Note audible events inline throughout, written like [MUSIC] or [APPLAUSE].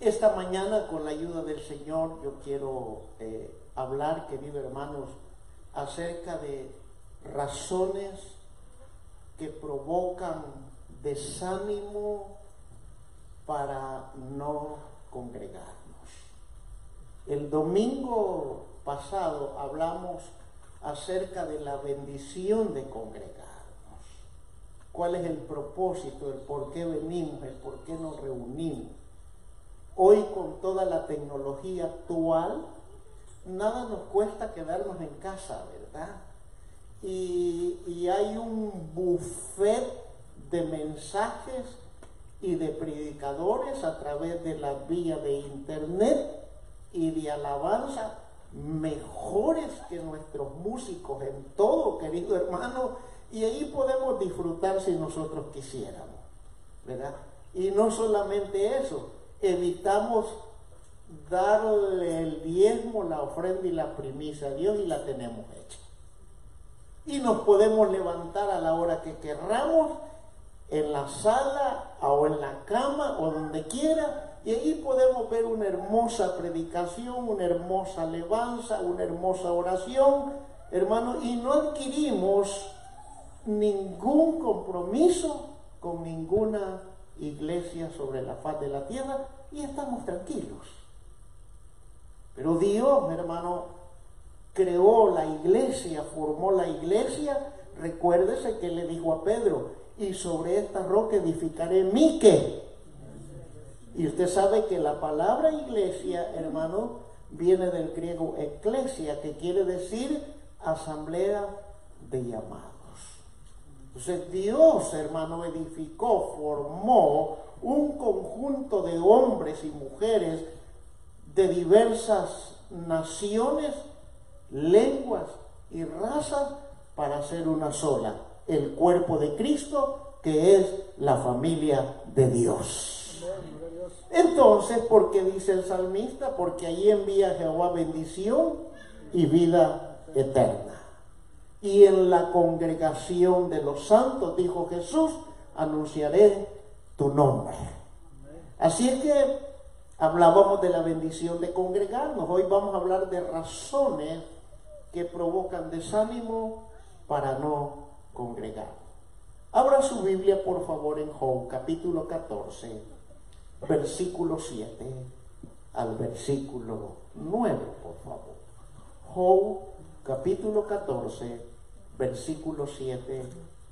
Esta mañana, con la ayuda del Señor, yo quiero eh, hablar, queridos hermanos, acerca de razones que provocan desánimo para no congregarnos. El domingo pasado hablamos acerca de la bendición de congregarnos. ¿Cuál es el propósito, el por qué venimos, el por qué nos reunimos? Hoy con toda la tecnología actual, nada nos cuesta quedarnos en casa, ¿verdad? Y, y hay un buffet de mensajes y de predicadores a través de la vía de internet y de alabanza mejores que nuestros músicos en todo, querido hermano, y ahí podemos disfrutar si nosotros quisiéramos, ¿verdad? Y no solamente eso, evitamos darle el diezmo, la ofrenda y la primicia a Dios y la tenemos hecha. Y nos podemos levantar a la hora que querramos, en la sala o en la cama o donde quiera, y ahí podemos ver una hermosa predicación, una hermosa alabanza, una hermosa oración, hermano, y no adquirimos ningún compromiso con ninguna iglesia sobre la faz de la tierra y estamos tranquilos. Pero Dios, hermano, creó la iglesia, formó la iglesia. Recuérdese que le dijo a Pedro, y sobre esta roca edificaré mi que. Y usted sabe que la palabra iglesia, hermano, viene del griego eclesia, que quiere decir asamblea de llamados. Entonces Dios, hermano, edificó, formó un conjunto de hombres y mujeres de diversas naciones, lenguas y razas para hacer una sola, el cuerpo de Cristo, que es la familia de Dios. Entonces, ¿por qué dice el salmista? Porque ahí envía Jehová bendición y vida eterna. Y en la congregación de los santos, dijo Jesús, anunciaré tu nombre. Así es que hablábamos de la bendición de congregarnos. Hoy vamos a hablar de razones que provocan desánimo para no congregar. Abra su Biblia, por favor, en Job, capítulo 14, versículo 7 al versículo 9, por favor. Job, capítulo 14, versículo 7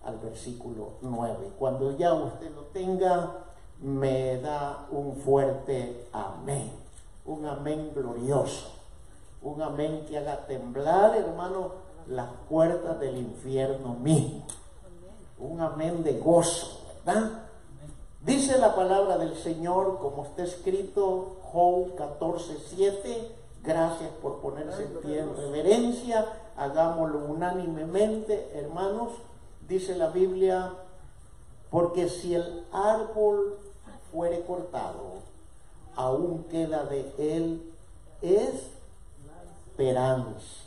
al versículo 9. Cuando ya usted lo tenga, me da un fuerte amén, un amén glorioso, un amén que haga temblar, hermano, las puertas del infierno mismo. Un amén de gozo, ¿verdad? Dice la palabra del Señor, como está escrito, Job 14, 7. Gracias por ponerse en pie en reverencia. Hagámoslo unánimemente, hermanos. Dice la Biblia, porque si el árbol fuere cortado, aún queda de él esperanza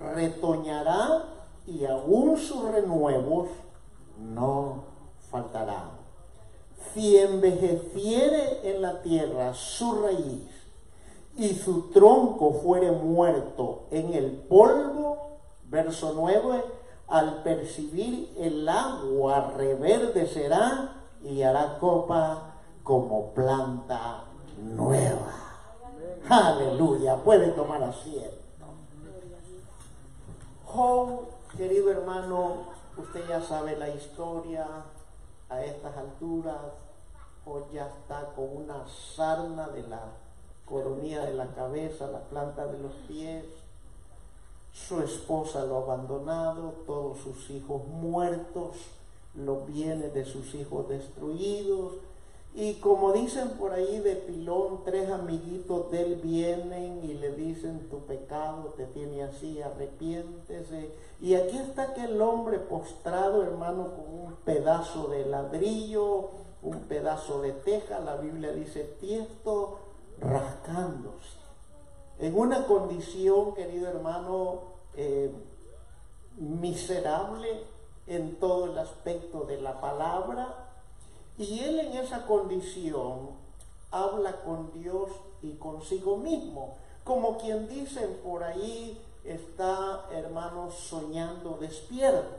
retoñará y aún sus renuevos no faltarán. Si envejeciere en la tierra su raíz y su tronco fuere muerto en el polvo, verso 9, al percibir el agua reverdecerá y hará copa como planta nueva. Aleluya, puede tomar asiento. Job, querido hermano, usted ya sabe la historia a estas alturas. Job ya está con una sarna de la coronilla de la cabeza, la planta de los pies. Su esposa lo ha abandonado, todos sus hijos muertos, los bienes de sus hijos destruidos, y como dicen por ahí de pilón, tres amiguitos de él vienen y le dicen tu pecado te tiene así, arrepiéntese. Y aquí está aquel hombre postrado, hermano, con un pedazo de ladrillo, un pedazo de teja, la Biblia dice tiesto, rascándose. En una condición, querido hermano, eh, miserable en todo el aspecto de la palabra, y él en esa condición habla con Dios y consigo mismo. Como quien dicen por ahí, está, hermanos, soñando despierto.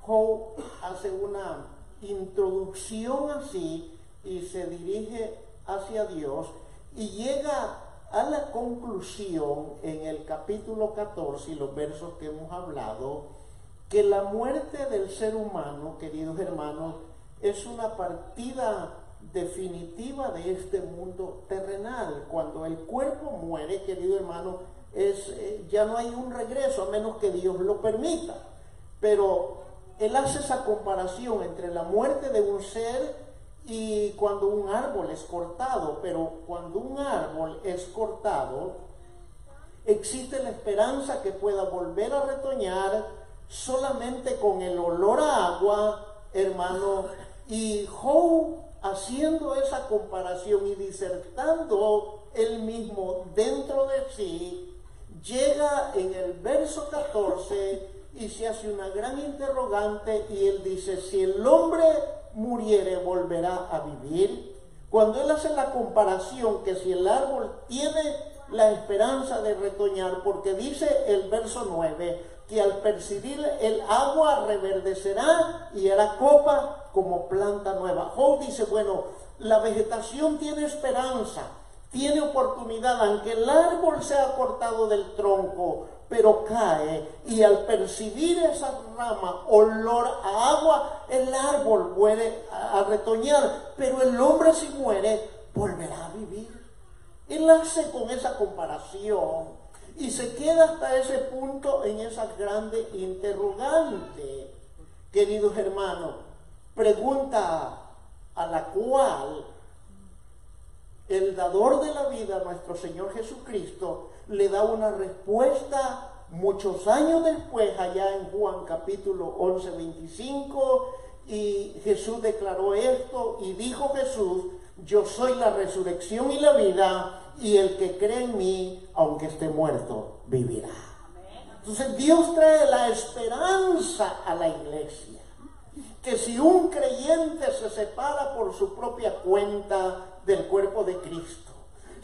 Joe hace una introducción así y se dirige hacia Dios y llega a la conclusión en el capítulo 14 y los versos que hemos hablado, que la muerte del ser humano, queridos hermanos, es una partida definitiva de este mundo terrenal. Cuando el cuerpo muere, querido hermano, es, eh, ya no hay un regreso a menos que Dios lo permita. Pero él hace esa comparación entre la muerte de un ser y cuando un árbol es cortado, pero cuando un árbol es cortado, existe la esperanza que pueda volver a retoñar solamente con el olor a agua, hermano. Y Joe, haciendo esa comparación y disertando él mismo dentro de sí, llega en el verso 14 y se hace una gran interrogante y él dice, si el hombre muriere volverá a vivir. Cuando él hace la comparación que si el árbol tiene la esperanza de retoñar, porque dice el verso 9, que al percibir el agua reverdecerá y hará copa como planta nueva. Job dice, bueno, la vegetación tiene esperanza, tiene oportunidad, aunque el árbol sea cortado del tronco, pero cae y al percibir esa rama olor a agua, el árbol muere a, retoñar, pero el hombre si muere volverá a vivir. Él hace con esa comparación y se queda hasta ese punto en esa grande interrogante, queridos hermanos, pregunta a la cual el dador de la vida, nuestro Señor Jesucristo, le da una respuesta muchos años después, allá en Juan capítulo 11, 25, y Jesús declaró esto y dijo Jesús, yo soy la resurrección y la vida, y el que cree en mí, aunque esté muerto, vivirá. Entonces Dios trae la esperanza a la iglesia, que si un creyente se separa por su propia cuenta del cuerpo de Cristo,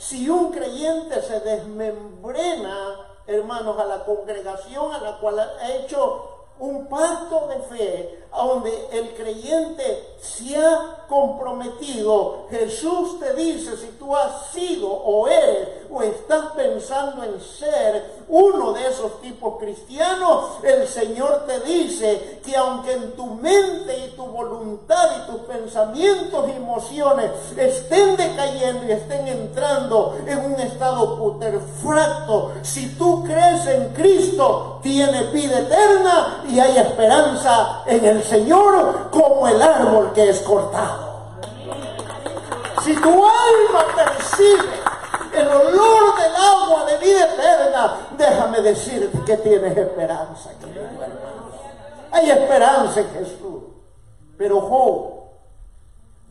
si un creyente se desmembrena, hermanos, a la congregación a la cual ha hecho un pacto de fe, donde el creyente se ha comprometido, Jesús te dice si tú has sido o eres o estás pensando en ser uno de esos tipos cristianos, el Señor te dice que aunque en tu mente y tu voluntad y tus pensamientos y emociones estén decayendo y estén entrando en un estado puterfracto, si tú crees en Cristo, tiene vida eterna hay esperanza en el Señor como el árbol que es cortado. Si tu alma percibe el olor del agua de vida eterna, déjame decirte que tienes esperanza, Hay esperanza en Jesús. Pero Job,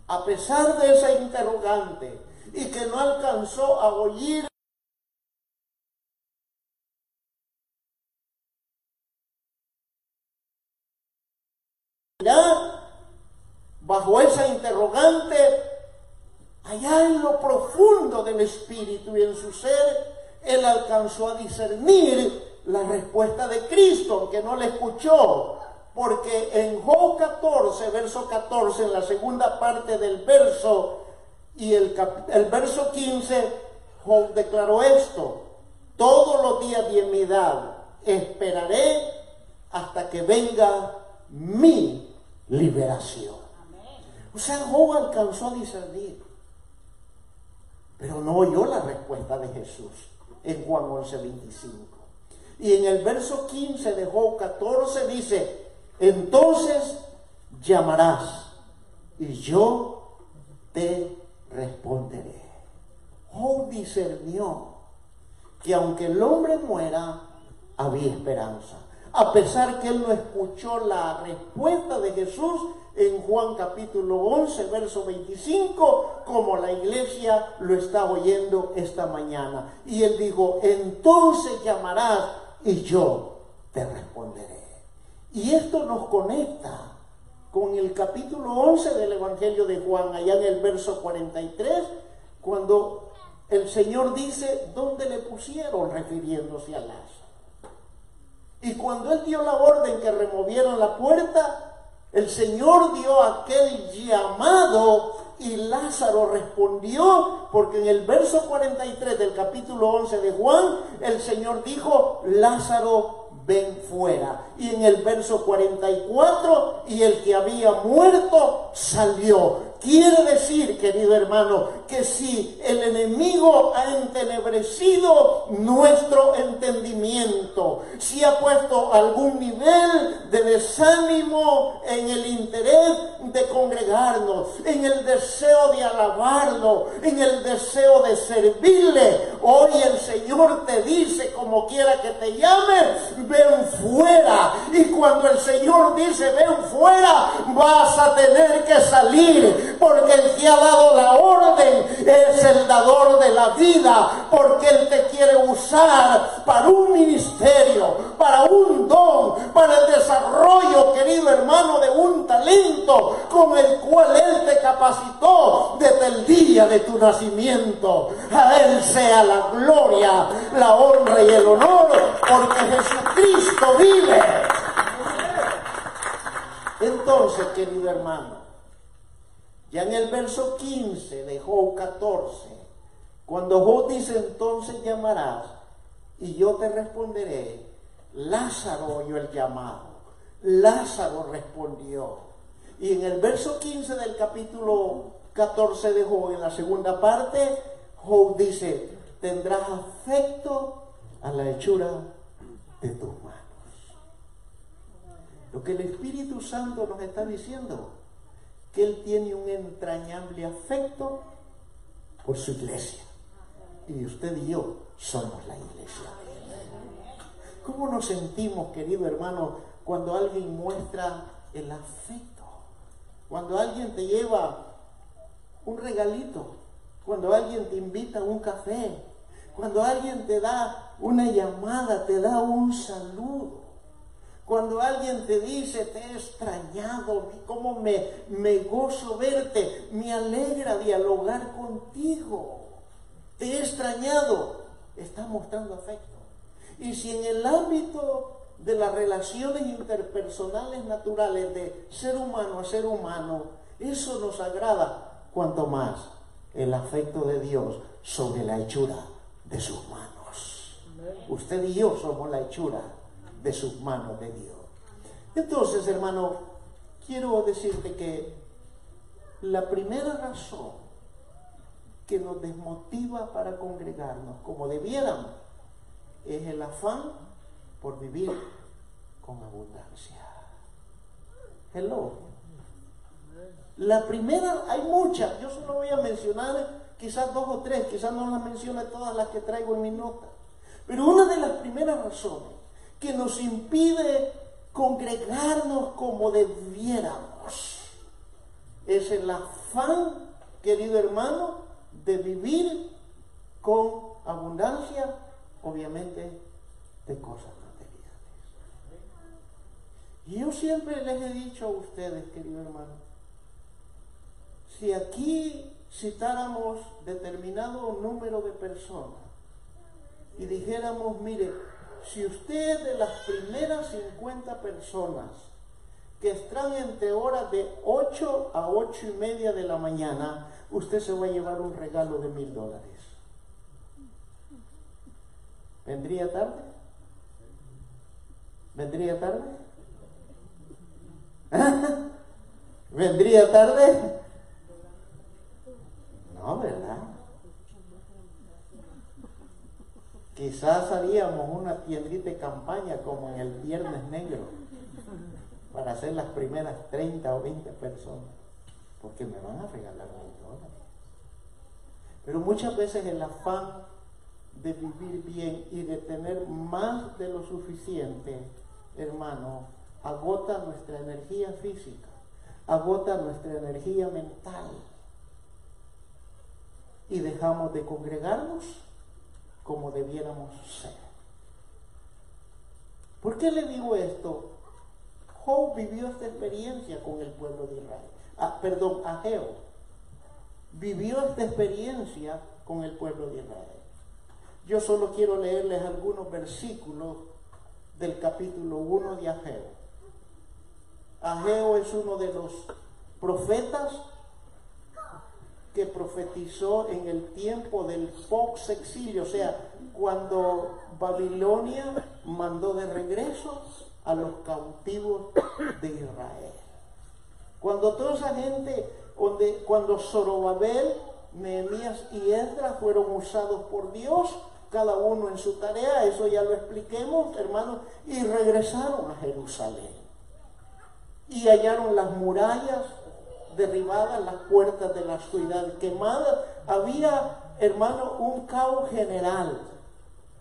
a pesar de esa interrogante y que no alcanzó a oír bajo esa interrogante, allá en lo profundo del espíritu y en su ser, él alcanzó a discernir la respuesta de Cristo, aunque no le escuchó. Porque en Job 14, verso 14, en la segunda parte del verso y el, el verso 15, Job declaró esto, todos los días de mi edad esperaré hasta que venga mi liberación. O sea, Job alcanzó a discernir, pero no oyó la respuesta de Jesús en Juan 11, 25. Y en el verso 15 de Job 14 dice, entonces llamarás y yo te responderé. Job discernió que aunque el hombre muera, había esperanza a pesar que él no escuchó la respuesta de Jesús en Juan capítulo 11, verso 25, como la iglesia lo está oyendo esta mañana. Y él dijo, entonces llamarás y yo te responderé. Y esto nos conecta con el capítulo 11 del Evangelio de Juan, allá en el verso 43, cuando el Señor dice, ¿dónde le pusieron? refiriéndose a Lázaro. Y cuando él dio la orden que removieran la puerta, el Señor dio aquel llamado y Lázaro respondió, porque en el verso 43 del capítulo 11 de Juan, el Señor dijo, Lázaro, ven fuera. Y en el verso 44, y el que había muerto salió. Quiere decir, querido hermano, que si el enemigo ha entenebrecido nuestro entendimiento, si ha puesto algún nivel de desánimo en el interés de congregarnos, en el deseo de alabarlo, en el deseo de servirle, hoy el Señor te dice, como quiera que te llame, ven fuera. Y cuando el Señor dice, ven fuera, vas a tener que salir porque el que ha dado la orden es el dador de la vida, porque Él te quiere usar para un ministerio, para un don, para el desarrollo, querido hermano, de un talento con el cual Él te capacitó desde el día de tu nacimiento. A Él sea la gloria, la honra y el honor, porque Jesucristo vive. Entonces, querido hermano, ya en el verso 15 de Job 14, cuando Job dice entonces llamarás y yo te responderé, Lázaro oyó el llamado, Lázaro respondió. Y en el verso 15 del capítulo 14 de Job, en la segunda parte, Job dice, tendrás afecto a la hechura de tus manos. Lo que el Espíritu Santo nos está diciendo que Él tiene un entrañable afecto por su iglesia. Y usted y yo somos la iglesia. ¿Cómo nos sentimos, querido hermano, cuando alguien muestra el afecto? Cuando alguien te lleva un regalito, cuando alguien te invita a un café, cuando alguien te da una llamada, te da un saludo. Cuando alguien te dice, te he extrañado, cómo me, me gozo verte, me alegra dialogar contigo. Te he extrañado, está mostrando afecto. Y si en el ámbito de las relaciones interpersonales naturales de ser humano a ser humano, eso nos agrada, cuanto más el afecto de Dios sobre la hechura de sus manos. Usted y yo somos la hechura de sus manos de Dios. Entonces, hermano, quiero decirte que la primera razón que nos desmotiva para congregarnos como debiéramos es el afán por vivir con abundancia. Hello. La primera, hay muchas, yo solo voy a mencionar quizás dos o tres, quizás no las mencione todas las que traigo en mi nota, pero una de las primeras razones que nos impide congregarnos como debiéramos. Es el afán, querido hermano, de vivir con abundancia, obviamente, de cosas materiales. Y yo siempre les he dicho a ustedes, querido hermano, si aquí citáramos determinado número de personas y dijéramos, mire, si usted de las primeras 50 personas que están entre horas de 8 a 8 y media de la mañana, usted se va a llevar un regalo de mil dólares. ¿Vendría tarde? ¿Vendría tarde? ¿Vendría tarde? No, ¿verdad? Quizás haríamos una tiendita de campaña como en el Viernes Negro para hacer las primeras 30 o 20 personas, porque me van a regalar mil dólares. Pero muchas veces el afán de vivir bien y de tener más de lo suficiente, hermano, agota nuestra energía física, agota nuestra energía mental y dejamos de congregarnos como debiéramos ser. ¿Por qué le digo esto? Job vivió esta experiencia con el pueblo de Israel. Ah, perdón, Ageo. vivió esta experiencia con el pueblo de Israel. Yo solo quiero leerles algunos versículos del capítulo 1 de Ageo. Ageo es uno de los profetas que profetizó en el tiempo del Fox exilio, o sea, cuando Babilonia mandó de regreso a los cautivos de Israel. Cuando toda esa gente, cuando Zorobabel, Nehemías y Esdras fueron usados por Dios, cada uno en su tarea, eso ya lo expliquemos, hermanos, y regresaron a Jerusalén. Y hallaron las murallas derribadas, las puertas de la ciudad quemadas. Había, hermano, un caos general.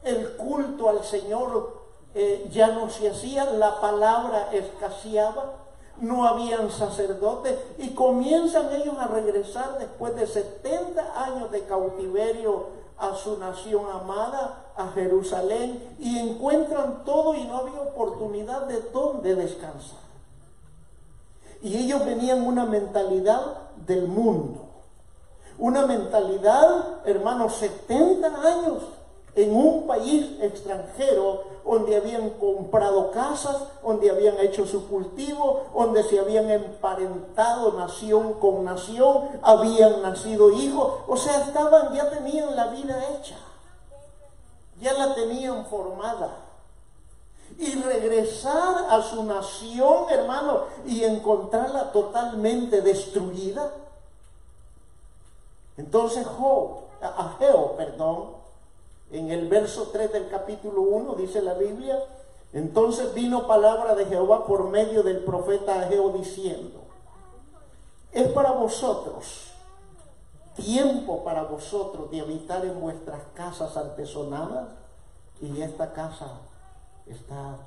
El culto al Señor eh, ya no se hacía, la palabra escaseaba, no habían sacerdotes y comienzan ellos a regresar después de 70 años de cautiverio a su nación amada, a Jerusalén, y encuentran todo y no había oportunidad de dónde descansar. Y ellos venían una mentalidad del mundo, una mentalidad, hermanos, 70 años en un país extranjero donde habían comprado casas, donde habían hecho su cultivo, donde se habían emparentado nación con nación, habían nacido hijos, o sea, estaban, ya tenían la vida hecha, ya la tenían formada. Y regresar a su nación, hermano, y encontrarla totalmente destruida. Entonces Job, Ageo, perdón, en el verso 3 del capítulo 1 dice la Biblia, entonces vino palabra de Jehová por medio del profeta Ageo diciendo, es para vosotros tiempo para vosotros de habitar en vuestras casas artesonadas y esta casa está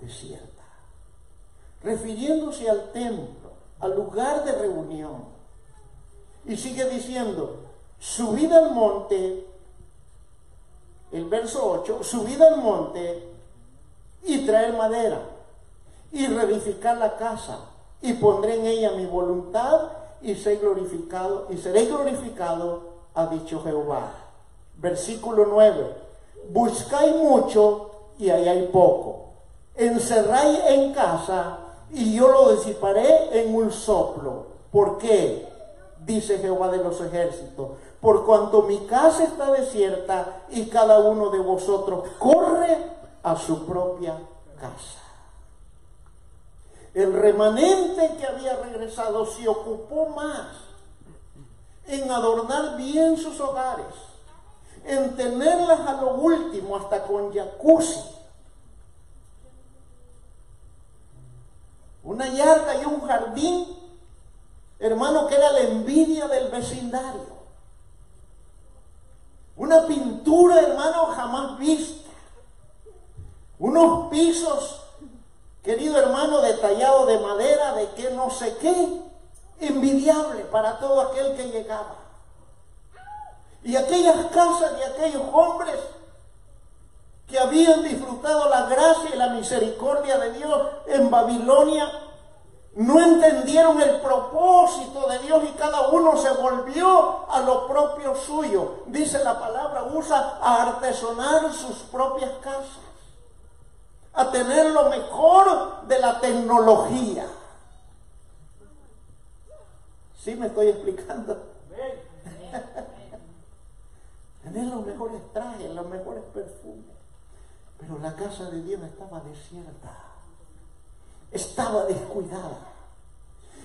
desierta. Refiriéndose al templo, al lugar de reunión. Y sigue diciendo, subid al monte el verso 8, subid al monte y traer madera y reedificar la casa y pondré en ella mi voluntad y seré glorificado y seré glorificado, ha dicho Jehová. Versículo 9, buscáis mucho y ahí hay poco. Encerráis en casa y yo lo disiparé en un soplo. ¿Por qué? Dice Jehová de los ejércitos por cuanto mi casa está desierta y cada uno de vosotros corre a su propia casa. El remanente que había regresado se ocupó más en adornar bien sus hogares, en tenerlas a lo último, hasta con jacuzzi. Una yarda y un jardín, hermano, que era la envidia del vecindario. Una pintura, hermano, jamás vista. Unos pisos, querido hermano, detallados de madera, de que no sé qué, envidiable para todo aquel que llegaba. Y aquellas casas de aquellos hombres que habían disfrutado la gracia y la misericordia de Dios en Babilonia, no entendieron el propósito de Dios y cada uno se volvió a lo propio suyo. Dice la palabra, usa a artesonar sus propias casas, a tener lo mejor de la tecnología. ¿Sí me estoy explicando? Tener los mejores trajes, los mejores perfumes. Pero la casa de Dios estaba desierta estaba descuidada.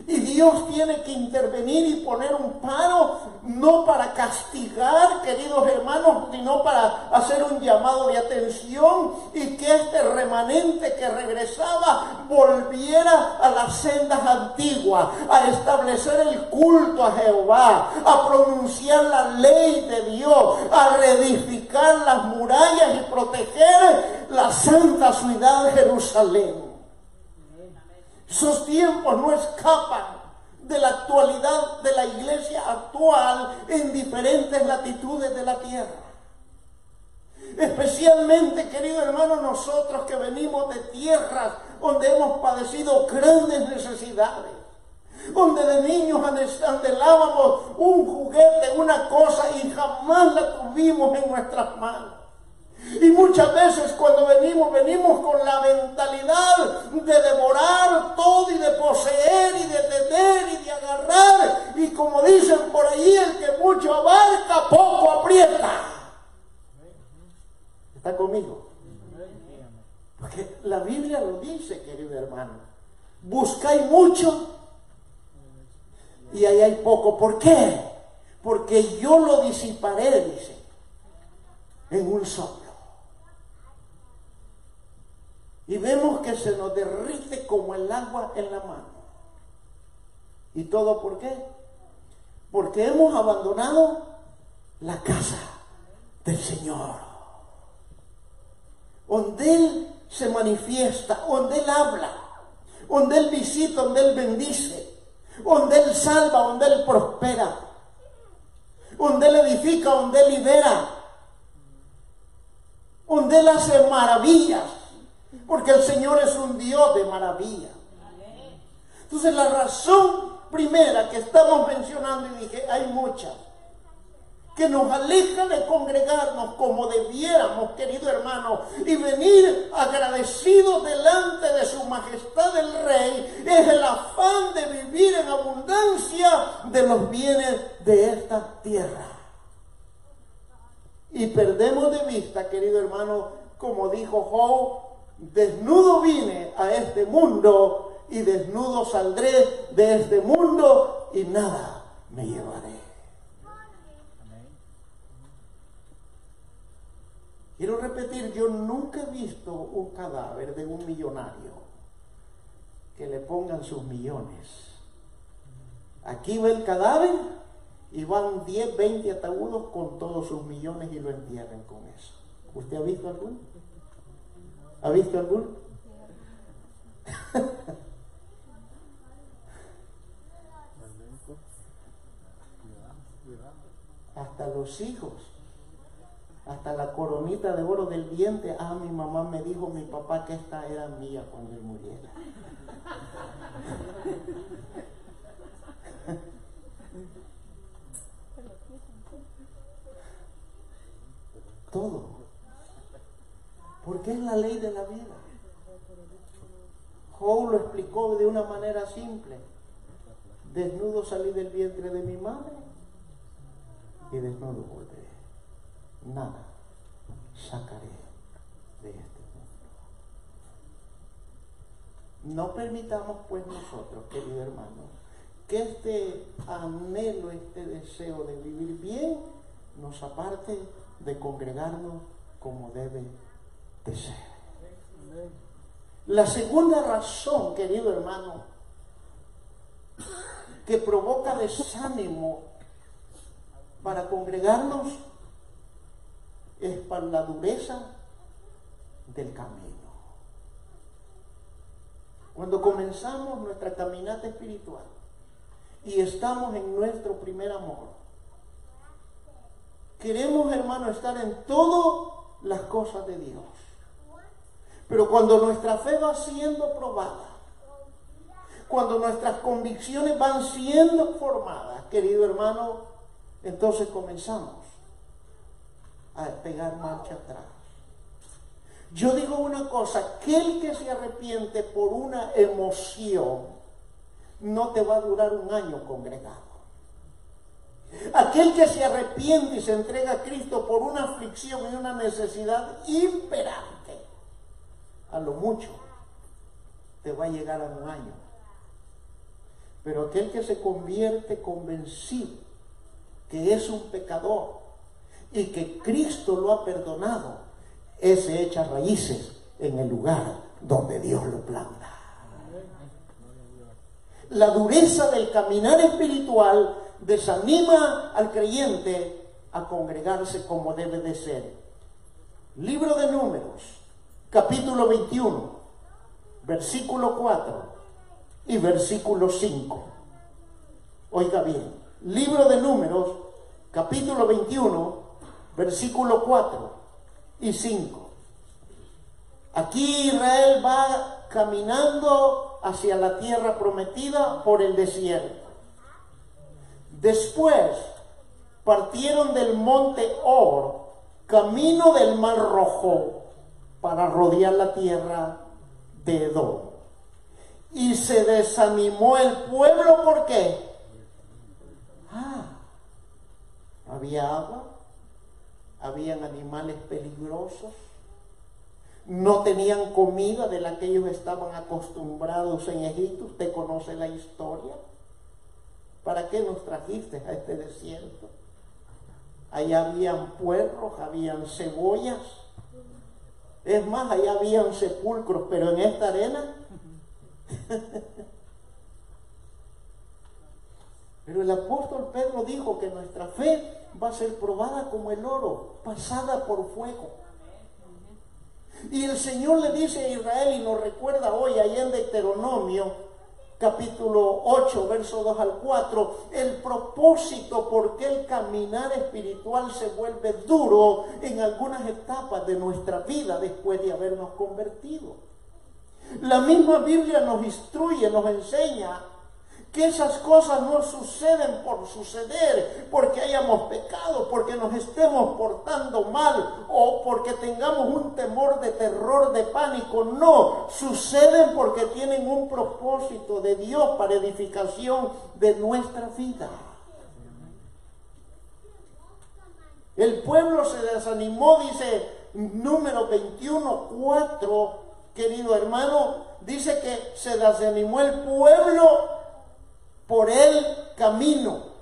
Y Dios tiene que intervenir y poner un paro, no para castigar, queridos hermanos, sino para hacer un llamado de atención y que este remanente que regresaba volviera a las sendas antiguas, a establecer el culto a Jehová, a pronunciar la ley de Dios, a reedificar las murallas y proteger la santa ciudad de Jerusalén. Sus tiempos no escapan de la actualidad de la iglesia actual en diferentes latitudes de la tierra. Especialmente, querido hermano, nosotros que venimos de tierras donde hemos padecido grandes necesidades. donde de niños anhelábamos un juguete, una cosa y jamás la tuvimos en nuestras manos. Y muchas veces cuando venimos, venimos con la mentalidad de devorar todo y de poseer y de tener y de agarrar. Y como dicen por ahí, el que mucho abarca, poco aprieta. ¿Está conmigo? Porque la Biblia lo dice, querido hermano. Buscáis mucho y ahí hay poco. ¿Por qué? Porque yo lo disiparé, dice, en un soplo. Y vemos que se nos derrite como el agua en la mano. ¿Y todo por qué? Porque hemos abandonado la casa del Señor. Donde Él se manifiesta, donde Él habla, donde Él visita, donde Él bendice, donde Él salva, donde Él prospera, donde Él edifica, donde Él libera, donde Él hace maravillas porque el Señor es un Dios de maravilla. Entonces la razón primera que estamos mencionando, y dije, hay muchas, que nos aleja de congregarnos como debiéramos, querido hermano, y venir agradecidos delante de su majestad el Rey, es el afán de vivir en abundancia de los bienes de esta tierra. Y perdemos de vista, querido hermano, como dijo Job, desnudo vine a este mundo y desnudo saldré de este mundo y nada me llevaré. Quiero repetir, yo nunca he visto un cadáver de un millonario que le pongan sus millones. Aquí va el cadáver y van 10, 20 ataúdos con todos sus millones y lo entierran con eso. ¿Usted ha visto alguno? ¿Ha visto alguno? hasta los hijos, hasta la coronita de oro del diente. Ah, mi mamá me dijo, mi papá, que esta era mía cuando él muriera. Todo. Porque es la ley de la vida. Job lo explicó de una manera simple. Desnudo salí del vientre de mi madre y desnudo volveré. Nada sacaré de este mundo. No permitamos pues nosotros, querido hermano, que este anhelo, este deseo de vivir bien nos aparte de congregarnos como debe la segunda razón, querido hermano, que provoca desánimo para congregarnos es para la dureza del camino. Cuando comenzamos nuestra caminata espiritual y estamos en nuestro primer amor, queremos, hermano, estar en todas las cosas de Dios. Pero cuando nuestra fe va siendo probada, cuando nuestras convicciones van siendo formadas, querido hermano, entonces comenzamos a pegar marcha atrás. Yo digo una cosa, aquel que se arrepiente por una emoción no te va a durar un año congregado. Aquel que se arrepiente y se entrega a Cristo por una aflicción y una necesidad imperante a lo mucho, te va a llegar a un año. Pero aquel que se convierte convencido que es un pecador y que Cristo lo ha perdonado, ese echa raíces en el lugar donde Dios lo planta. La dureza del caminar espiritual desanima al creyente a congregarse como debe de ser. Libro de números, capítulo 21, versículo 4 y versículo 5. Oiga bien, libro de números, capítulo 21, versículo 4 y 5. Aquí Israel va caminando hacia la tierra prometida por el desierto. Después partieron del monte Or, camino del mar rojo, para rodear la tierra de Edom. Y se desanimó el pueblo, ¿por qué? Ah, había agua, habían animales peligrosos, no tenían comida de la que ellos estaban acostumbrados en Egipto. Usted conoce la historia. ¿Para qué nos trajiste a este desierto? Allá habían puerros, habían cebollas. Es más, allá habían sepulcros, pero en esta arena. pero el apóstol Pedro dijo que nuestra fe va a ser probada como el oro, pasada por fuego. Y el Señor le dice a Israel y nos recuerda hoy ahí en Deuteronomio capítulo 8, verso 2 al 4, el propósito por qué el caminar espiritual se vuelve duro en algunas etapas de nuestra vida después de habernos convertido. La misma Biblia nos instruye, nos enseña que esas cosas no suceden por suceder, porque hayamos pecado, porque nos estemos portando mal o porque tengamos un temor de terror, de pánico. No, suceden porque tienen un propósito de Dios para edificación de nuestra vida. El pueblo se desanimó, dice número 21, 4, querido hermano, dice que se desanimó el pueblo por el camino.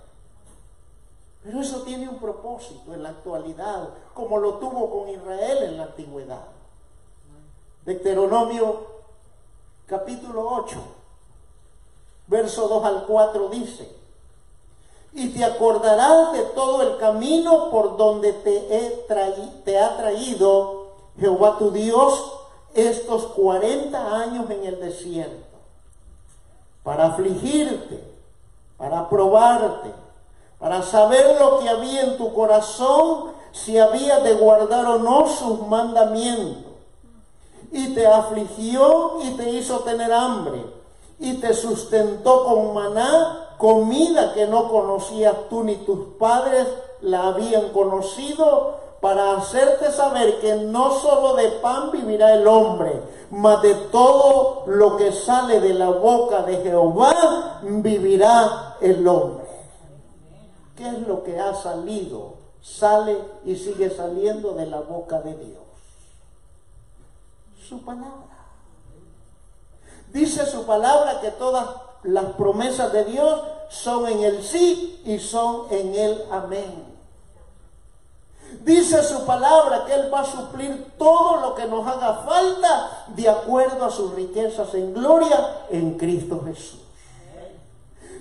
Pero eso tiene un propósito en la actualidad, como lo tuvo con Israel en la antigüedad. Deuteronomio capítulo 8, verso 2 al 4 dice, y te acordarás de todo el camino por donde te, he te ha traído Jehová tu Dios estos 40 años en el desierto, para afligirte para probarte, para saber lo que había en tu corazón, si había de guardar o no sus mandamientos. Y te afligió y te hizo tener hambre, y te sustentó con maná, comida que no conocías tú ni tus padres la habían conocido, para hacerte saber que no solo de pan vivirá el hombre, mas de todo lo que sale de la boca de Jehová vivirá el hombre. ¿Qué es lo que ha salido? Sale y sigue saliendo de la boca de Dios. Su palabra. Dice su palabra que todas las promesas de Dios son en el sí y son en el amén. Dice su palabra que Él va a suplir todo lo que nos haga falta de acuerdo a sus riquezas en gloria en Cristo Jesús.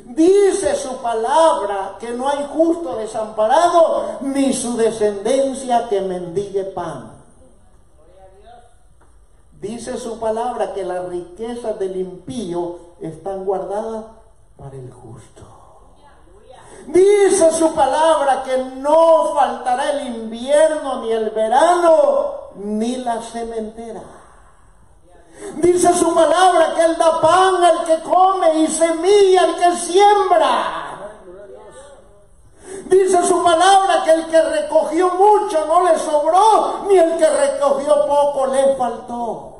Dice su palabra que no hay justo desamparado ni su descendencia que mendigue pan. Dice su palabra que las riquezas del impío están guardadas para el justo. Dice su palabra que no faltará el invierno, ni el verano, ni la cementera. Dice su palabra que Él da pan al que come y semilla al que siembra. Dice su palabra que el que recogió mucho no le sobró, ni el que recogió poco le faltó.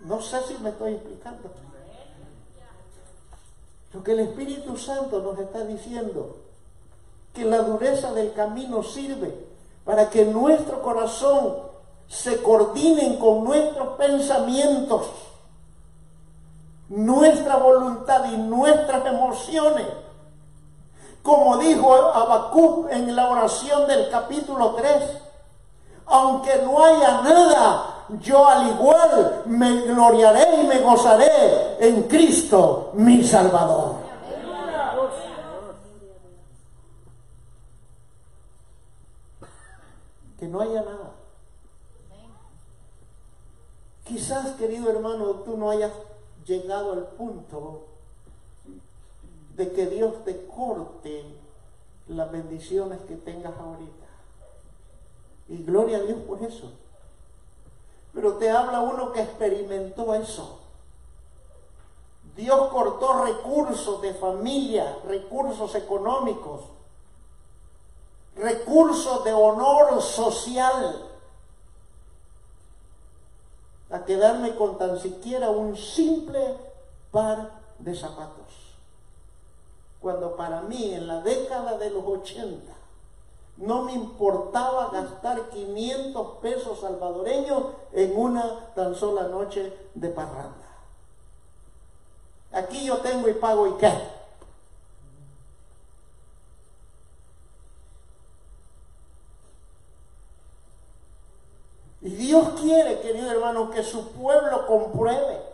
No sé si me estoy explicando. Lo que el Espíritu Santo nos está diciendo, que la dureza del camino sirve para que nuestro corazón se coordinen con nuestros pensamientos, nuestra voluntad y nuestras emociones. Como dijo Habacuc en la oración del capítulo 3, aunque no haya nada yo al igual me gloriaré y me gozaré en Cristo, mi Salvador. Que no haya nada. Quizás, querido hermano, tú no hayas llegado al punto de que Dios te corte las bendiciones que tengas ahorita. Y gloria a Dios por eso. Pero te habla uno que experimentó eso. Dios cortó recursos de familia, recursos económicos, recursos de honor social, a quedarme con tan siquiera un simple par de zapatos. Cuando para mí en la década de los 80 no me importaba gastar 500 pesos salvadoreños en una tan sola noche de parranda. Aquí yo tengo y pago y qué. Y Dios quiere, querido hermano, que su pueblo compruebe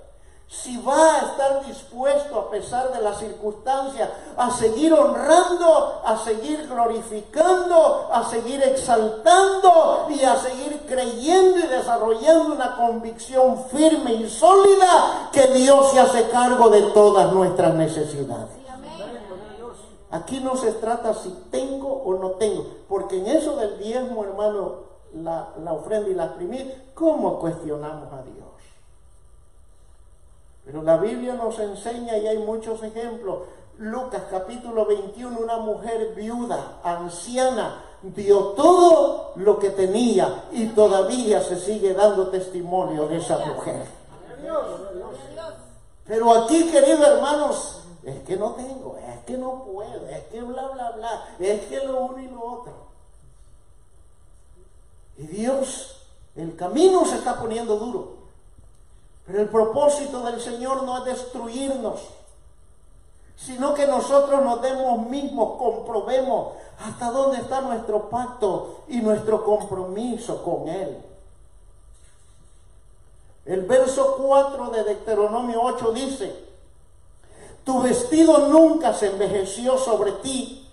si va a estar dispuesto a pesar de las circunstancias a seguir honrando, a seguir glorificando, a seguir exaltando y a seguir creyendo y desarrollando una convicción firme y sólida que Dios se hace cargo de todas nuestras necesidades. Aquí no se trata si tengo o no tengo, porque en eso del diezmo, hermano, la, la ofrenda y la primir, ¿cómo cuestionamos a Dios? Pero la Biblia nos enseña y hay muchos ejemplos. Lucas capítulo 21, una mujer viuda, anciana, dio todo lo que tenía y todavía se sigue dando testimonio de esa mujer. Pero aquí, queridos hermanos, es que no tengo, es que no puedo, es que bla, bla, bla, es que lo uno y lo otro. Y Dios, el camino se está poniendo duro. Pero el propósito del Señor no es destruirnos, sino que nosotros nos demos mismos, comprobemos hasta dónde está nuestro pacto y nuestro compromiso con Él. El verso 4 de Deuteronomio 8 dice, tu vestido nunca se envejeció sobre ti,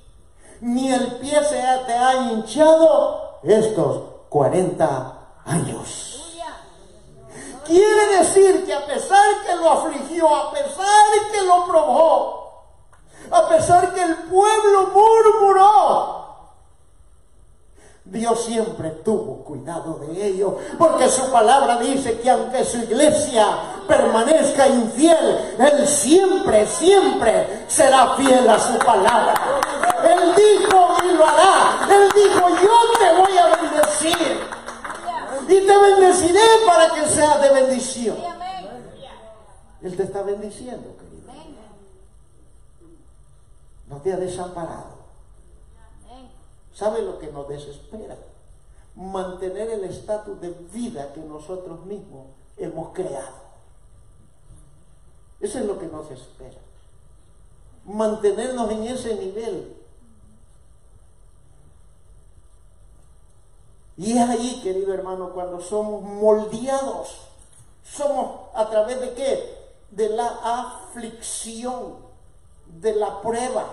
ni el pie se te ha hinchado estos 40 años. Quiere decir que a pesar que lo afligió, a pesar que lo probó, a pesar que el pueblo murmuró, Dios siempre tuvo cuidado de ellos, porque su palabra dice que aunque su iglesia permanezca infiel, Él siempre, siempre será fiel a su palabra. Él dijo y lo hará. Él dijo, yo te voy a bendecir y te bendeciré para que seas de bendición. Él te está bendiciendo, querido. No te ha desamparado. ¿Sabe lo que nos desespera? Mantener el estatus de vida que nosotros mismos hemos creado. Eso es lo que nos espera. Mantenernos en ese nivel Y es ahí, querido hermano, cuando somos moldeados. Somos a través de qué? De la aflicción, de la prueba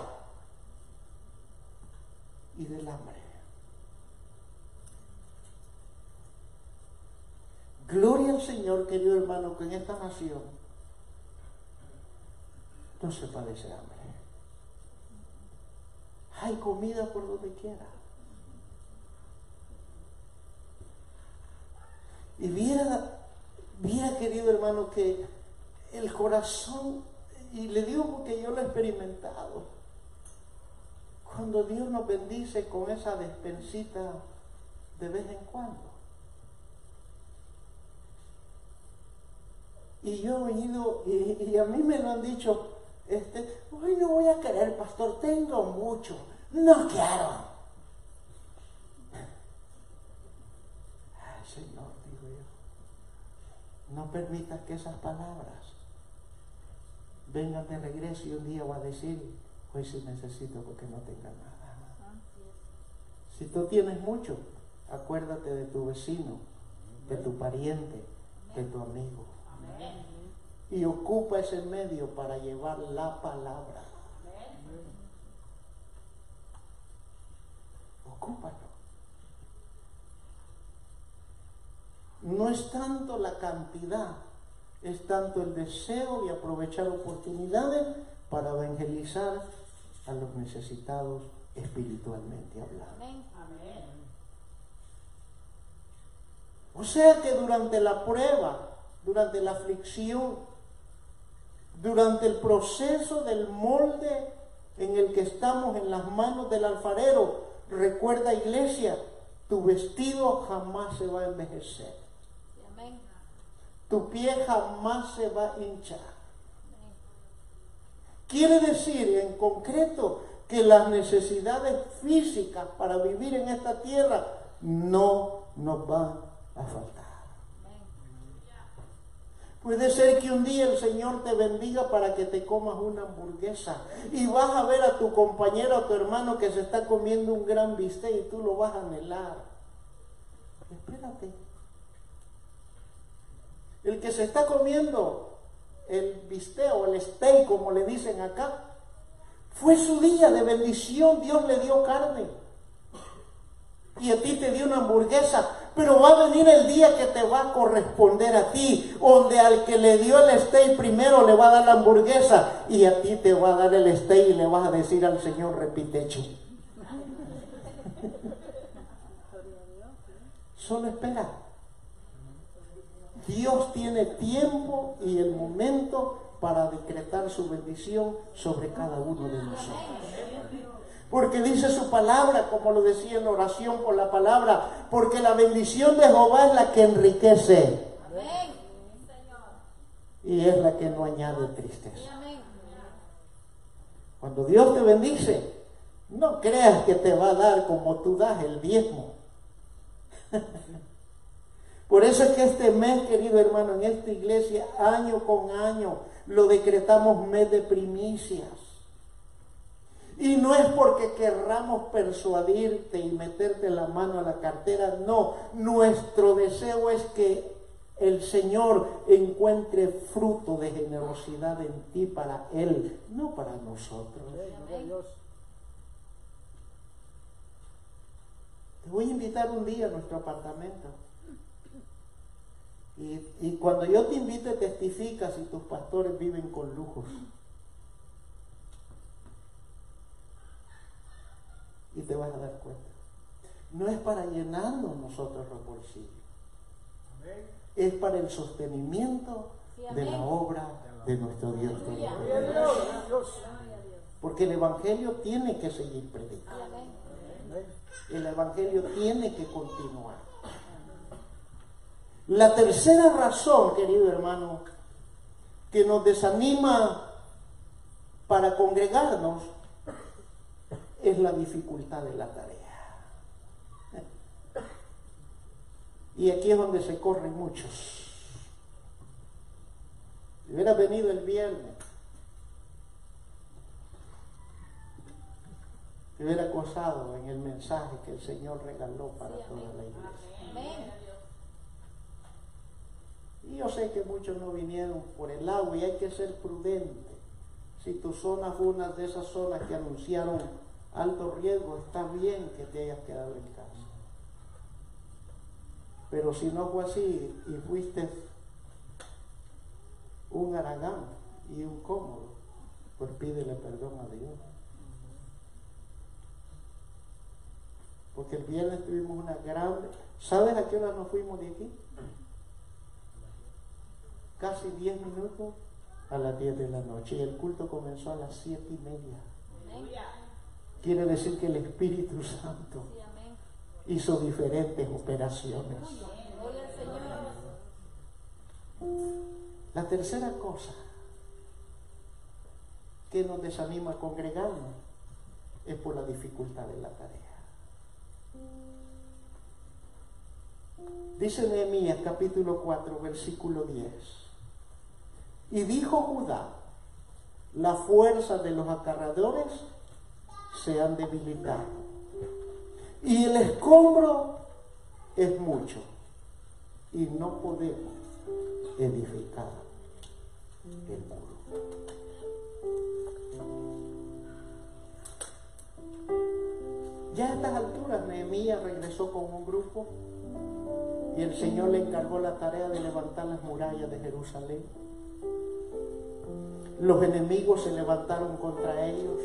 y del hambre. Gloria al Señor, querido hermano, que en esta nación no se padece hambre. Hay comida por donde quiera. Y viera, viera querido hermano, que el corazón, y le digo porque yo lo he experimentado, cuando Dios nos bendice con esa despensita de vez en cuando. Y yo he ido, y, a mí me lo han dicho, este, hoy no voy a querer, pastor, tengo mucho, no quiero. No permitas que esas palabras vengan de regreso y un día va a decir, hoy sí necesito porque no tenga nada. Si tú tienes mucho, acuérdate de tu vecino, de tu pariente, de tu amigo. Y ocupa ese medio para llevar la palabra. Ocúpalo. No es tanto la cantidad, es tanto el deseo de aprovechar oportunidades para evangelizar a los necesitados espiritualmente hablando. O sea que durante la prueba, durante la aflicción, durante el proceso del molde en el que estamos en las manos del alfarero, recuerda iglesia, tu vestido jamás se va a envejecer. Tu pie jamás se va a hinchar. Quiere decir en concreto que las necesidades físicas para vivir en esta tierra no nos van a faltar. Puede ser que un día el Señor te bendiga para que te comas una hamburguesa y vas a ver a tu compañero o tu hermano que se está comiendo un gran bistec y tú lo vas a anhelar. Espérate. El que se está comiendo el bistec o el steak, como le dicen acá, fue su día de bendición, Dios le dio carne. Y a ti te dio una hamburguesa, pero va a venir el día que te va a corresponder a ti, donde al que le dio el steak primero le va a dar la hamburguesa y a ti te va a dar el steak y le vas a decir al Señor repitecho. [LAUGHS] Solo espera. Dios tiene tiempo y el momento para decretar su bendición sobre cada uno de nosotros. Porque dice su palabra, como lo decía en oración por la palabra, porque la bendición de Jehová es la que enriquece. Y es la que no añade tristeza. Cuando Dios te bendice, no creas que te va a dar como tú das el diezmo. [LAUGHS] Por eso es que este mes, querido hermano, en esta iglesia, año con año, lo decretamos mes de primicias. Y no es porque querramos persuadirte y meterte la mano a la cartera, no. Nuestro deseo es que el Señor encuentre fruto de generosidad en ti para Él, no para nosotros. Te voy a invitar un día a nuestro apartamento. Y, cuando yo te invite, testifica si tus pastores viven con lujos. Y te vas a dar cuenta. No es para llenarnos nosotros los bolsillos. Es para el sostenimiento de la obra de nuestro Dios. Porque el Evangelio tiene que seguir predicando. El Evangelio tiene que continuar. La tercera razón, querido hermano, que nos desanima para congregarnos es la dificultad de la tarea. Y aquí es donde se corren muchos. Si hubiera venido el viernes, te hubiera gozado en el mensaje que el Señor regaló para toda la iglesia. Y yo sé que muchos no vinieron por el agua y hay que ser prudente. Si tu zona fue una de esas zonas que anunciaron alto riesgo, está bien que te hayas quedado en casa. Pero si no fue así y fuiste un aragán y un cómodo, pues pídele perdón a Dios. Porque el viernes tuvimos una grande... ¿Sabes a qué hora nos fuimos de aquí? Casi 10 minutos a las 10 de la noche y el culto comenzó a las 7 y media. Quiere decir que el Espíritu Santo hizo diferentes operaciones. La tercera cosa que nos desanima a congregarnos es por la dificultad de la tarea. Dice Nehemías capítulo 4, versículo 10. Y dijo Judá, la fuerza de los acarradores se han debilitado. Y el escombro es mucho. Y no podemos edificar el muro. Ya a estas alturas Nehemías regresó con un grupo y el Señor le encargó la tarea de levantar las murallas de Jerusalén. Los enemigos se levantaron contra ellos.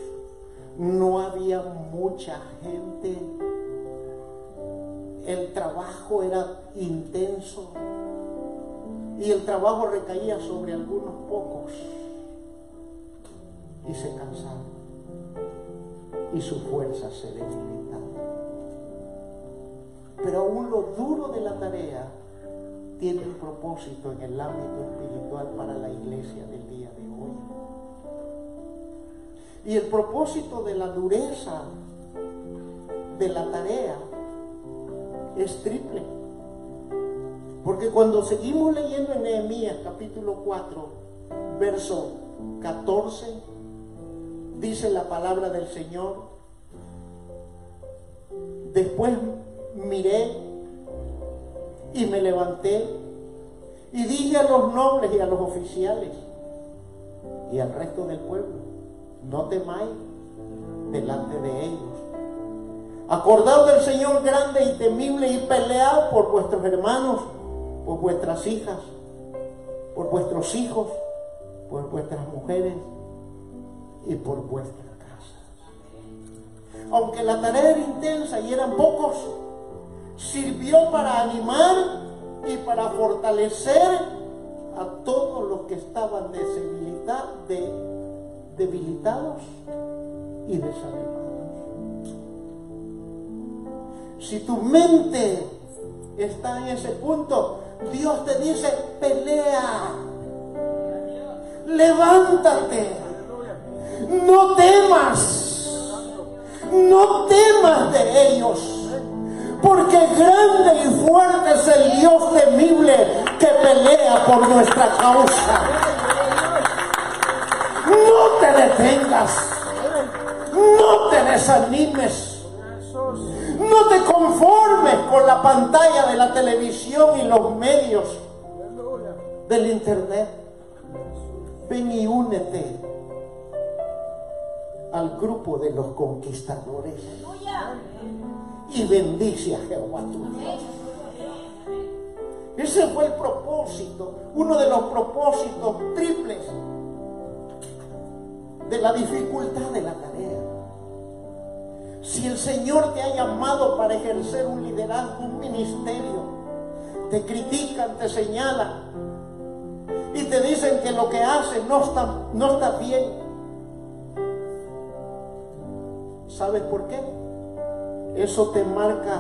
No había mucha gente. el trabajo era intenso y el trabajo recaía sobre algunos pocos y se cansaron y su fuerza se debilitaba. Pero aún lo duro de la tarea tiene un propósito en el ámbito espiritual para la iglesia del día de hoy. Y el propósito de la dureza de la tarea es triple. Porque cuando seguimos leyendo en Nehemías capítulo 4, verso 14, dice la palabra del Señor, después miré y me levanté y dije a los nobles y a los oficiales y al resto del pueblo, no temáis delante de ellos. Acordaos del Señor grande y temible y pelead por vuestros hermanos por vuestras hijas, por vuestros hijos, por vuestras mujeres y por vuestra casa. Aunque la tarea era intensa y eran pocos, sirvió para animar y para fortalecer a todos los que estaban debilitados y desanimados. Si tu mente está en ese punto, Dios te dice, pelea. Levántate. No temas. No temas de ellos. Porque grande y fuerte es el Dios temible que pelea por nuestra causa. No te detengas. No te desanimes. No te conformes con la pantalla de la televisión y los medios del internet. Ven y únete al grupo de los conquistadores y bendice a Jehová tu Dios. Ese fue el propósito, uno de los propósitos triples de la dificultad de la tarea. Si el Señor te ha llamado para ejercer un liderazgo, un ministerio, te critican, te señalan y te dicen que lo que haces no está, no está bien. ¿Sabes por qué? Eso te marca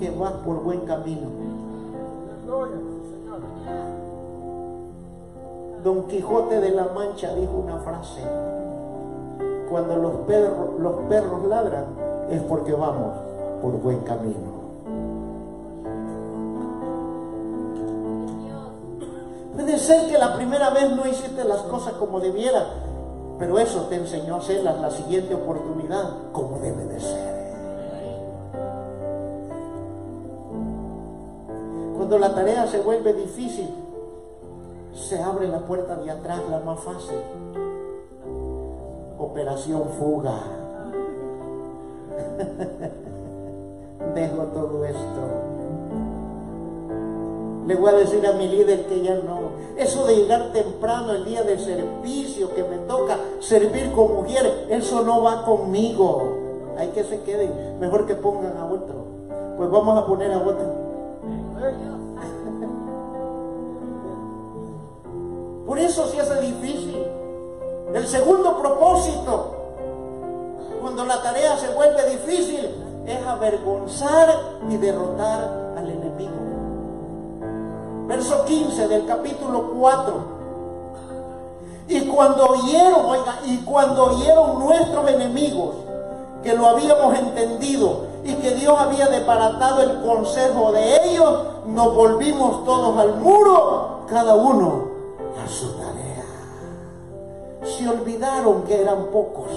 que vas por buen camino. Don Quijote de la Mancha dijo una frase cuando los perros, los perros ladran es porque vamos por buen camino. Puede ser que la primera vez no hiciste las cosas como debiera, pero eso te enseñó a hacerlas la siguiente oportunidad como debe de ser. Cuando la tarea se vuelve difícil, se abre la puerta de atrás, la más fácil operación fuga. [LAUGHS] Dejo todo esto. Le voy a decir a mi líder que ya no. Eso de llegar temprano el día de servicio que me toca servir con mujeres, eso no va conmigo. Hay que se queden. Mejor que pongan a otro. Pues vamos a poner a otro. Por eso se hace difícil. El segundo propósito, cuando la tarea se vuelve difícil, es avergonzar y derrotar al enemigo. Verso 15 del capítulo 4. Y cuando oyeron, oiga, y cuando oyeron nuestros enemigos que lo habíamos entendido y que Dios había deparatado el consejo de ellos, nos volvimos todos al muro, cada uno a su se olvidaron que eran pocos.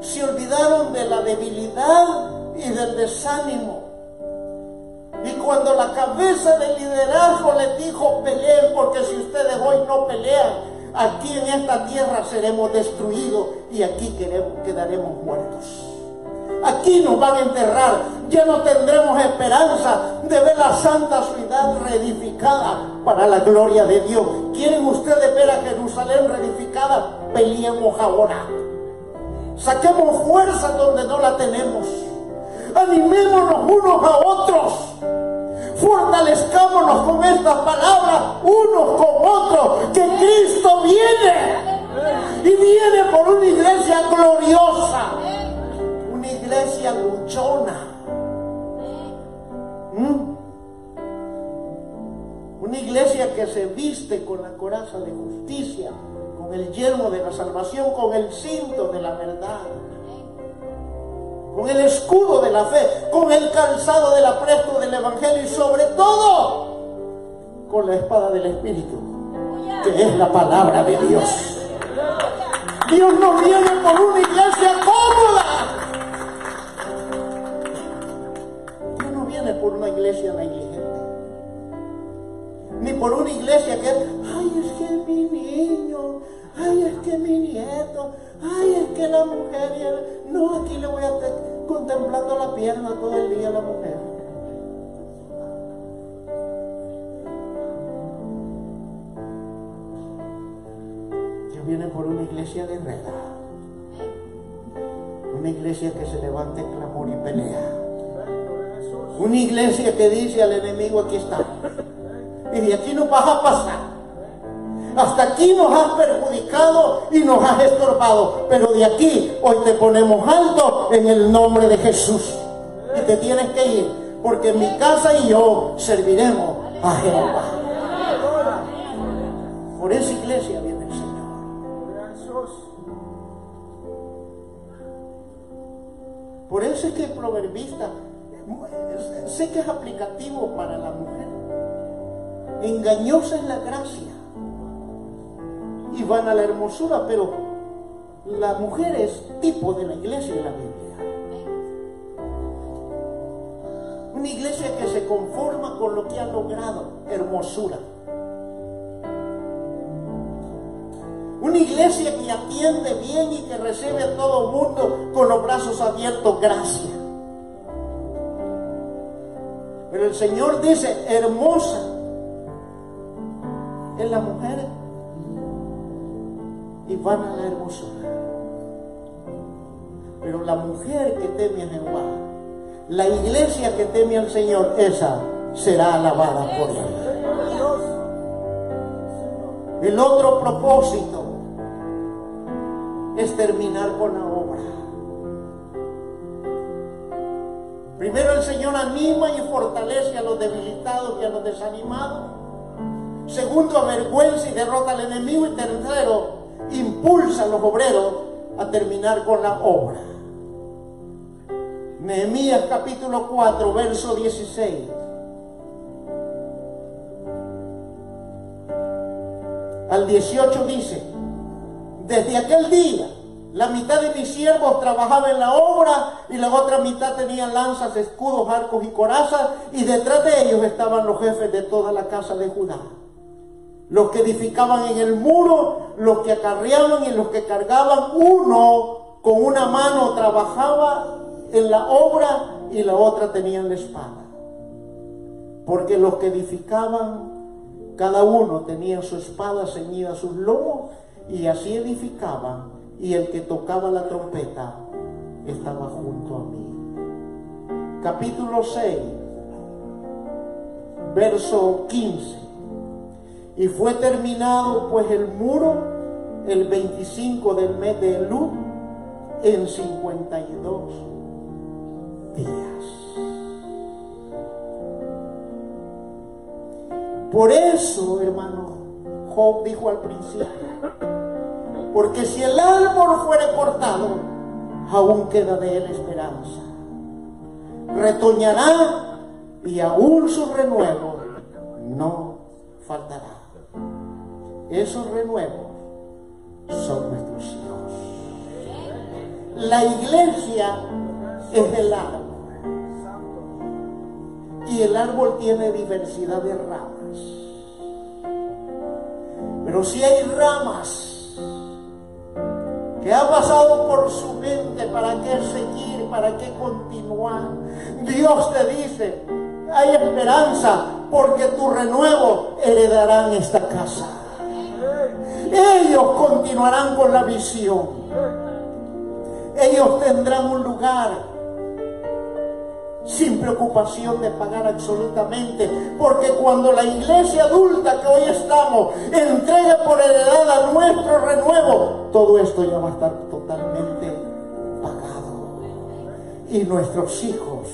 Se olvidaron de la debilidad y del desánimo. Y cuando la cabeza del liderazgo les dijo peleen, porque si ustedes hoy no pelean, aquí en esta tierra seremos destruidos y aquí quedaremos muertos. Aquí nos van a enterrar. Ya no tendremos esperanza de ver la santa ciudad reedificada para la gloria de Dios. ¿Quieren ustedes ver a Jerusalén reedificada? Peleemos ahora. Saquemos fuerza donde no la tenemos. animémonos unos a otros. Fortalezcámonos con estas palabras unos con otros, que Cristo viene. Y viene por una iglesia gloriosa, iglesia luchona. ¿Mm? Una iglesia que se viste con la coraza de justicia, con el yelmo de la salvación, con el cinto de la verdad con el escudo de la fe, con el calzado del apresto del Evangelio y sobre todo con la espada del Espíritu, que es la palabra de Dios. Dios no viene por una iglesia cómoda. Por una iglesia negligente. Ni por una iglesia que, ay, es que mi niño, ay, es que mi nieto, ay, es que la mujer, no, aquí le voy a estar contemplando la pierna todo el día a la mujer. Dios viene por una iglesia guerrera, una iglesia que se levanta en clamor y pelea. Una iglesia que dice al enemigo, aquí está. Y de aquí no vas a pasar. Hasta aquí nos has perjudicado y nos has estorbado. Pero de aquí hoy te ponemos alto en el nombre de Jesús. Y te tienes que ir. Porque mi casa y yo serviremos a Jehová. Por esa iglesia viene el Señor. Por eso es que el proverbista, sé que es aplicativo para la mujer. Engañosa es la gracia y van a la hermosura, pero la mujer es tipo de la iglesia en la Biblia. Una iglesia que se conforma con lo que ha logrado, hermosura. Una iglesia que atiende bien y que recibe a todo mundo con los brazos abiertos, gracia. Pero el Señor dice, hermosa es la mujer y van a la hermosura. Pero la mujer que teme a Jehová, la iglesia que teme al Señor, esa será alabada por él. El otro propósito es terminar con la Primero el Señor anima y fortalece a los debilitados y a los desanimados. Segundo, avergüenza y derrota al enemigo. Y tercero, impulsa a los obreros a terminar con la obra. Nehemías capítulo 4, verso 16. Al 18 dice, desde aquel día la mitad de mis siervos trabajaba en la obra y la otra mitad tenían lanzas, escudos, arcos y corazas y detrás de ellos estaban los jefes de toda la casa de Judá los que edificaban en el muro, los que acarreaban y los que cargaban, uno con una mano trabajaba en la obra y la otra tenían la espada. Porque los que edificaban, cada uno tenía su espada ceñida a sus lomos y así edificaban y el que tocaba la trompeta estaba junto a mí. Capítulo 6, verso 15. Y fue terminado pues el muro el 25 del mes de Elú en 52 días. Por eso, hermano, Job dijo al principio, porque si el árbol fuere cortado, aún queda de él esperanza. Retoñará y aún su renuevo no faltará. Esos renuevos son nuestros hijos. La iglesia es el árbol. Y el árbol tiene diversidad de ramas. Pero si hay ramas que ha pasado por su mente, ¿para qué seguir? ¿Para qué continuar? Dios te dice, hay esperanza porque tu renuevo heredarán esta casa. Ellos continuarán con la visión. Ellos tendrán un lugar sin preocupación de pagar absolutamente, porque cuando la iglesia adulta que hoy estamos entregue por heredad a nuestro renuevo, todo esto ya va a estar totalmente pagado. Y nuestros hijos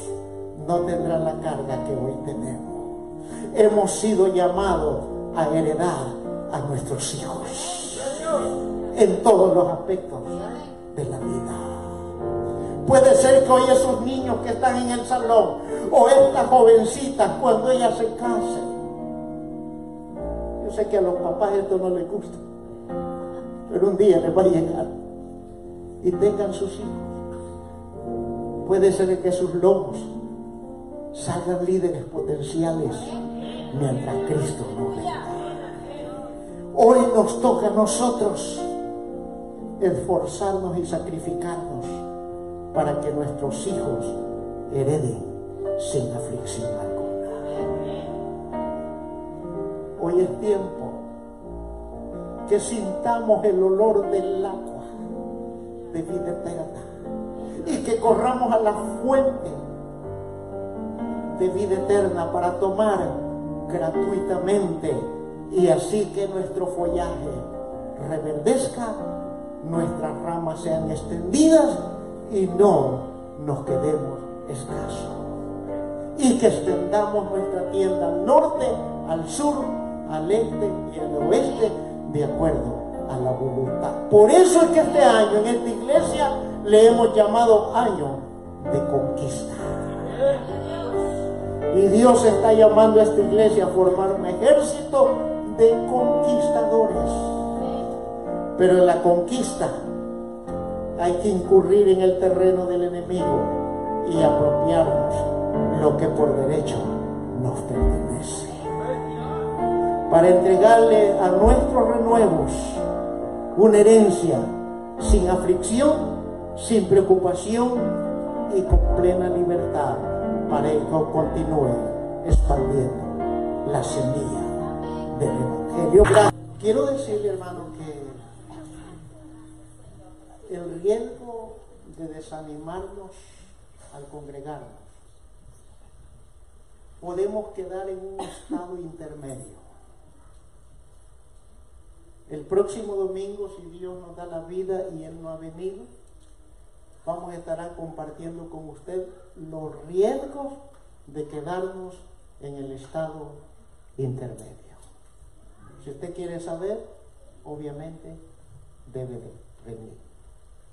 no tendrán la carga que hoy tenemos. Hemos sido llamados a heredar a nuestros hijos en todos los aspectos de la vida. Puede ser que hoy esos niños que están en el salón o estas jovencitas cuando ellas se casen. Yo sé que a los papás esto no les gusta, pero un día les va a llegar y tengan sus hijos. Puede ser que sus lomos salgan líderes potenciales mientras Cristo no venga. Hoy nos toca a nosotros esforzarnos y sacrificarnos para que nuestros hijos hereden sin aflicción alguna. Hoy es tiempo que sintamos el olor del agua de vida eterna y que corramos a la fuente de vida eterna para tomar gratuitamente y así que nuestro follaje reverdezca, nuestras ramas sean extendidas y no nos quedemos escasos. Y que extendamos nuestra tienda al norte, al sur, al este y al oeste de acuerdo a la voluntad. Por eso es que este año en esta iglesia le hemos llamado año de conquista. Y Dios está llamando a esta iglesia a formar un ejército de conquistadores. Pero en la conquista hay que incurrir en el terreno del enemigo y apropiarnos lo que por derecho nos pertenece. Para entregarle a nuestros renuevos una herencia sin aflicción, sin preocupación y con plena libertad para que continúe expandiendo la semilla del Evangelio. Quiero decirle, hermano, que el riesgo de desanimarnos al congregarnos, podemos quedar en un estado intermedio. El próximo domingo, si Dios nos da la vida y Él no ha venido, vamos a estar compartiendo con usted los riesgos de quedarnos en el estado intermedio. Si usted quiere saber, obviamente debe de venir.